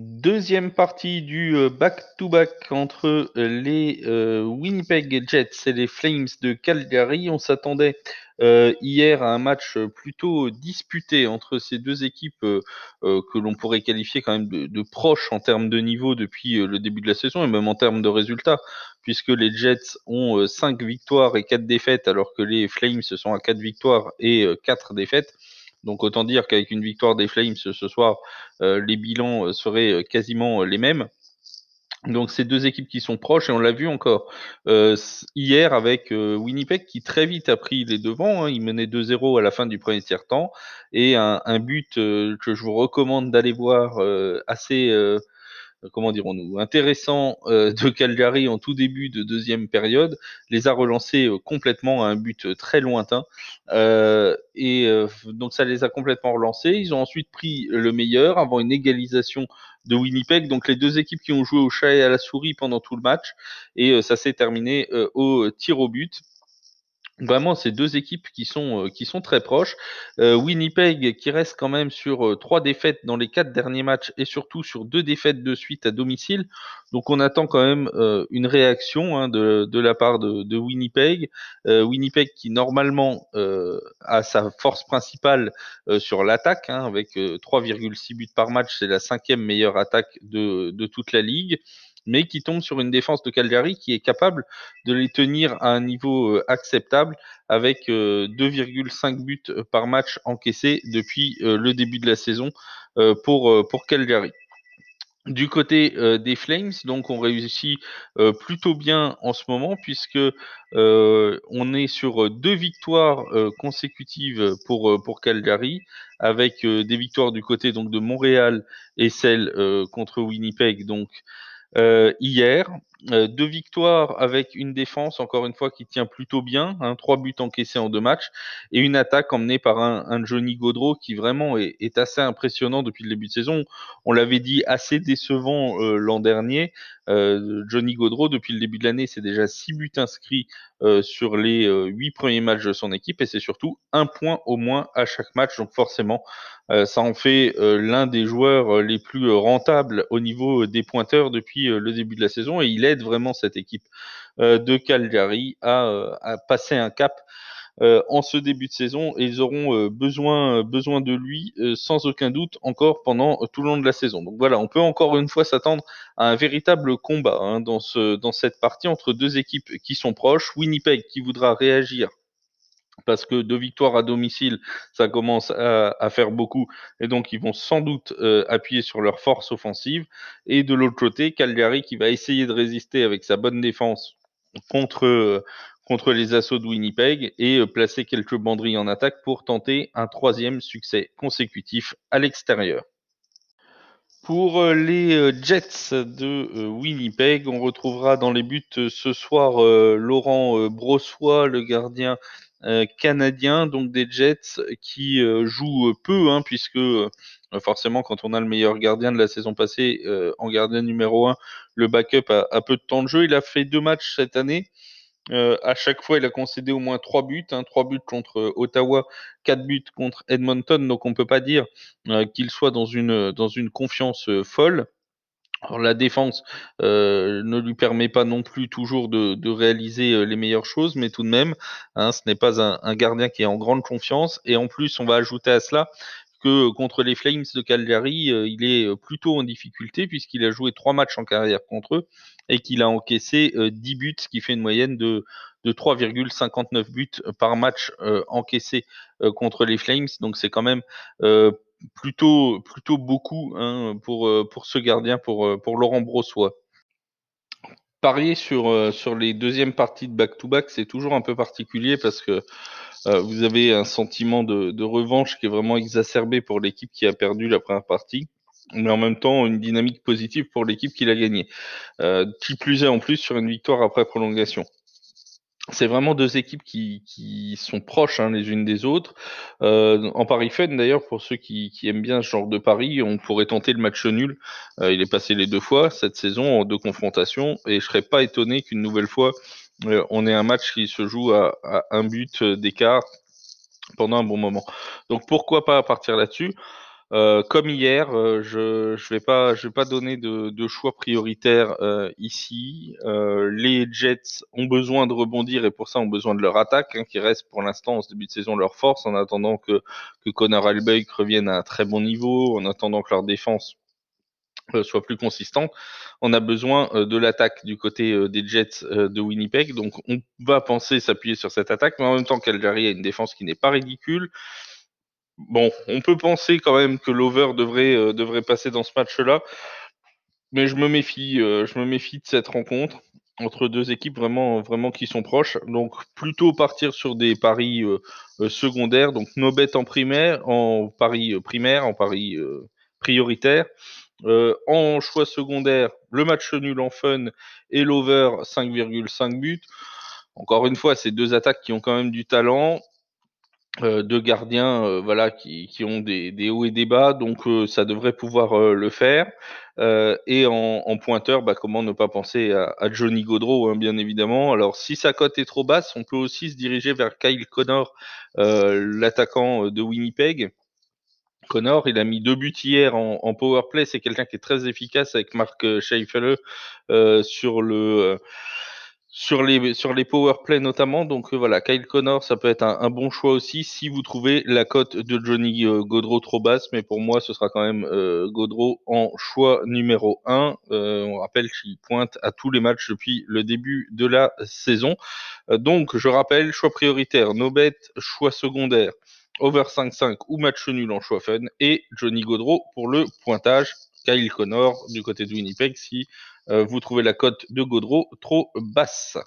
Deuxième partie du euh, back-to-back entre euh, les euh, Winnipeg Jets et les Flames de Calgary. On s'attendait hier à un match plutôt disputé entre ces deux équipes que l'on pourrait qualifier quand même de, proches en termes de niveau depuis le début de la saison et même en termes de résultats, puisque les Jets ont 5 victoires et 4 défaites alors que les Flames sont à 4 victoires et 4 défaites. Donc autant dire qu'avec une victoire des Flames ce soir, euh, les bilans euh, seraient euh, quasiment les mêmes. Donc ces deux équipes qui sont proches et on l'a vu encore hier avec Winnipeg qui très vite a pris les devants. Il menait 2-0 à la fin du premier tiers temps et un, but que je vous recommande d'aller voir assez comment dirons-nous, intéressant euh, de Calgary en tout début de deuxième période, les a relancés euh, complètement à un but très lointain. et donc ça les a complètement relancés. Ils ont ensuite pris le meilleur avant une égalisation de Winnipeg. Donc les deux équipes qui ont joué au chat et à la souris pendant tout le match. Et ça s'est terminé au tir au but. Vraiment, c'est deux équipes qui sont, euh, qui sont très proches. Euh, Winnipeg qui reste quand même sur euh, trois défaites dans les quatre derniers matchs et surtout sur deux défaites de suite à domicile. Donc on attend quand même une réaction hein, de, de, la part de, de Winnipeg. Winnipeg qui normalement a sa force principale sur l'attaque hein, avec 3,6 buts par match. C'est la cinquième meilleure attaque de, de toute la ligue mais qui tombe sur une défense de Calgary qui est capable de les tenir à un niveau euh, acceptable avec 2,5 euh, buts euh, par match encaissés depuis le début de la saison pour, pour Calgary. Du côté des Flames, donc on réussit plutôt bien en ce moment puisque on est sur deux victoires consécutives pour pour Calgary, avec des victoires du côté donc de Montréal et celle contre Winnipeg donc hier. Euh, deux victoires avec une défense, encore une fois, qui tient plutôt bien. Hein, trois buts encaissés en deux matchs. Et une attaque emmenée par un, Johnny Gaudreau qui vraiment est, est, assez impressionnant depuis le début de saison. On l'avait dit assez décevant euh, l'an dernier. Euh, Johnny Gaudreau, depuis le début de l'année, c'est déjà six buts inscrits sur les huit premiers matchs de son équipe. Et c'est surtout un point au moins à chaque match. Donc forcément, ça en fait l'un des joueurs les plus rentables au niveau des pointeurs depuis le début de la saison. Et il aide vraiment cette équipe euh, de Calgary à, euh, à, passer un cap euh, en ce début de saison et ils auront besoin, besoin de lui sans aucun doute encore pendant tout le long de la saison. Donc voilà, on peut encore une fois s'attendre à un véritable combat hein, dans, ce, dans cette partie entre deux équipes qui sont proches. Winnipeg qui voudra réagir parce que deux victoires à domicile, ça commence à, faire beaucoup, et donc ils vont sans doute euh, appuyer sur leur force offensive. Et de l'autre côté, Calgary qui va essayer de résister avec sa bonne défense contre, euh, contre les assauts de Winnipeg et euh, placer quelques banderilles en attaque pour tenter un troisième succès consécutif à l'extérieur. Pour les Jets de Winnipeg, on retrouvera dans les buts ce soir Laurent Brossois, le gardien canadiens, donc des Jets qui euh, jouent peu, hein, puisque euh, forcément quand on a le meilleur gardien de la saison passée en gardien numéro 1, le backup a, peu de temps de jeu. Il a fait deux matchs cette année. à chaque fois, il a concédé au moins trois buts, hein, trois buts contre Ottawa, quatre buts contre Edmonton. Donc, on peut pas dire qu'il soit dans une dans une confiance folle. Alors la défense euh, ne lui permet pas non plus toujours de, réaliser euh, les meilleures choses, mais tout de même, hein, ce n'est pas un, gardien qui est en grande confiance. Et en plus, on va ajouter à cela que contre les Flames de Calgary, euh, il est plutôt en difficulté puisqu'il a joué trois matchs en carrière contre eux et qu'il a encaissé 10 buts, ce qui fait une moyenne de, de 3,59 buts par match encaissé contre les Flames. Donc c'est quand même plutôt, beaucoup hein, pour, euh, pour ce gardien, pour, euh, Laurent Brossois. Parier sur, euh, sur les deuxièmes parties de back-to-back, c'est toujours un peu particulier parce que vous avez un sentiment de, de, revanche qui est vraiment exacerbé pour l'équipe qui a perdu la première partie, mais en même temps une dynamique positive pour l'équipe qui l'a gagné. qui plus est en plus sur une victoire après prolongation c'est vraiment deux équipes qui, sont proches hein, les unes des autres. Euh, en Paris Fun, d'ailleurs, pour ceux qui, aiment bien ce genre de pari, on pourrait tenter le match nul. Euh, il est passé les deux fois cette saison en deux confrontations, et je serais pas étonné qu'une nouvelle fois euh, on ait un match qui se joue à un but d'écart pendant un bon moment. Donc pourquoi pas partir là-dessus? Euh, comme hier, euh, je je vais pas je vais pas donner de, de choix prioritaires euh, ici. Euh, les Jets ont besoin de rebondir et pour ça ont besoin de leur attaque, hein, qui reste pour l'instant en ce début de saison leur force, en attendant que que Connor Albeck revienne à un très bon niveau, en attendant que leur défense soit plus consistante. On a besoin de l'attaque du côté des Jets de Winnipeg, donc on va penser s'appuyer sur cette attaque, mais en même temps Calgary a une défense qui n'est pas ridicule. Bon, on peut penser quand même que l'over devrait, euh, passer dans ce match-là, mais je me méfie, euh, je me méfie de cette rencontre entre deux équipes vraiment, qui sont proches. Donc plutôt partir sur des paris euh, secondaires, donc no bet en primaire, en paris primaire, en paris prioritaire. en choix secondaire, le match nul en fun et l'over 5,5 buts. Encore une fois, c'est deux attaques qui ont quand même du talent. Euh, deux gardiens euh, voilà qui, qui ont des, des, hauts et des bas donc euh, ça devrait pouvoir le faire. Et en, en pointeur bah, comment ne pas penser à, à Johnny Gaudreau hein, bien évidemment. Alors si sa cote est trop basse on peut aussi se diriger vers Kyle Connor l'attaquant de Winnipeg. Connor, il a mis deux buts hier en, en power play. C'est quelqu'un qui est très efficace avec Marc Scheifele euh, sur le sur les sur les power play notamment. Donc euh, voilà, Kyle Connor, ça peut être un, bon choix aussi si vous trouvez la cote de Johnny euh, Gaudreau trop basse, mais pour moi ce sera quand même euh, Gaudreau en choix numéro 1. Euh, on rappelle qu'il pointe à tous les matchs depuis le début de la saison. Donc je rappelle, choix prioritaire, no bet, choix secondaire, over 5-5 ou match nul en choix fun, et Johnny Gaudreau pour le pointage. Kyle Connor du côté de Winnipeg si vous trouvez la cote de Gaudreau trop basse.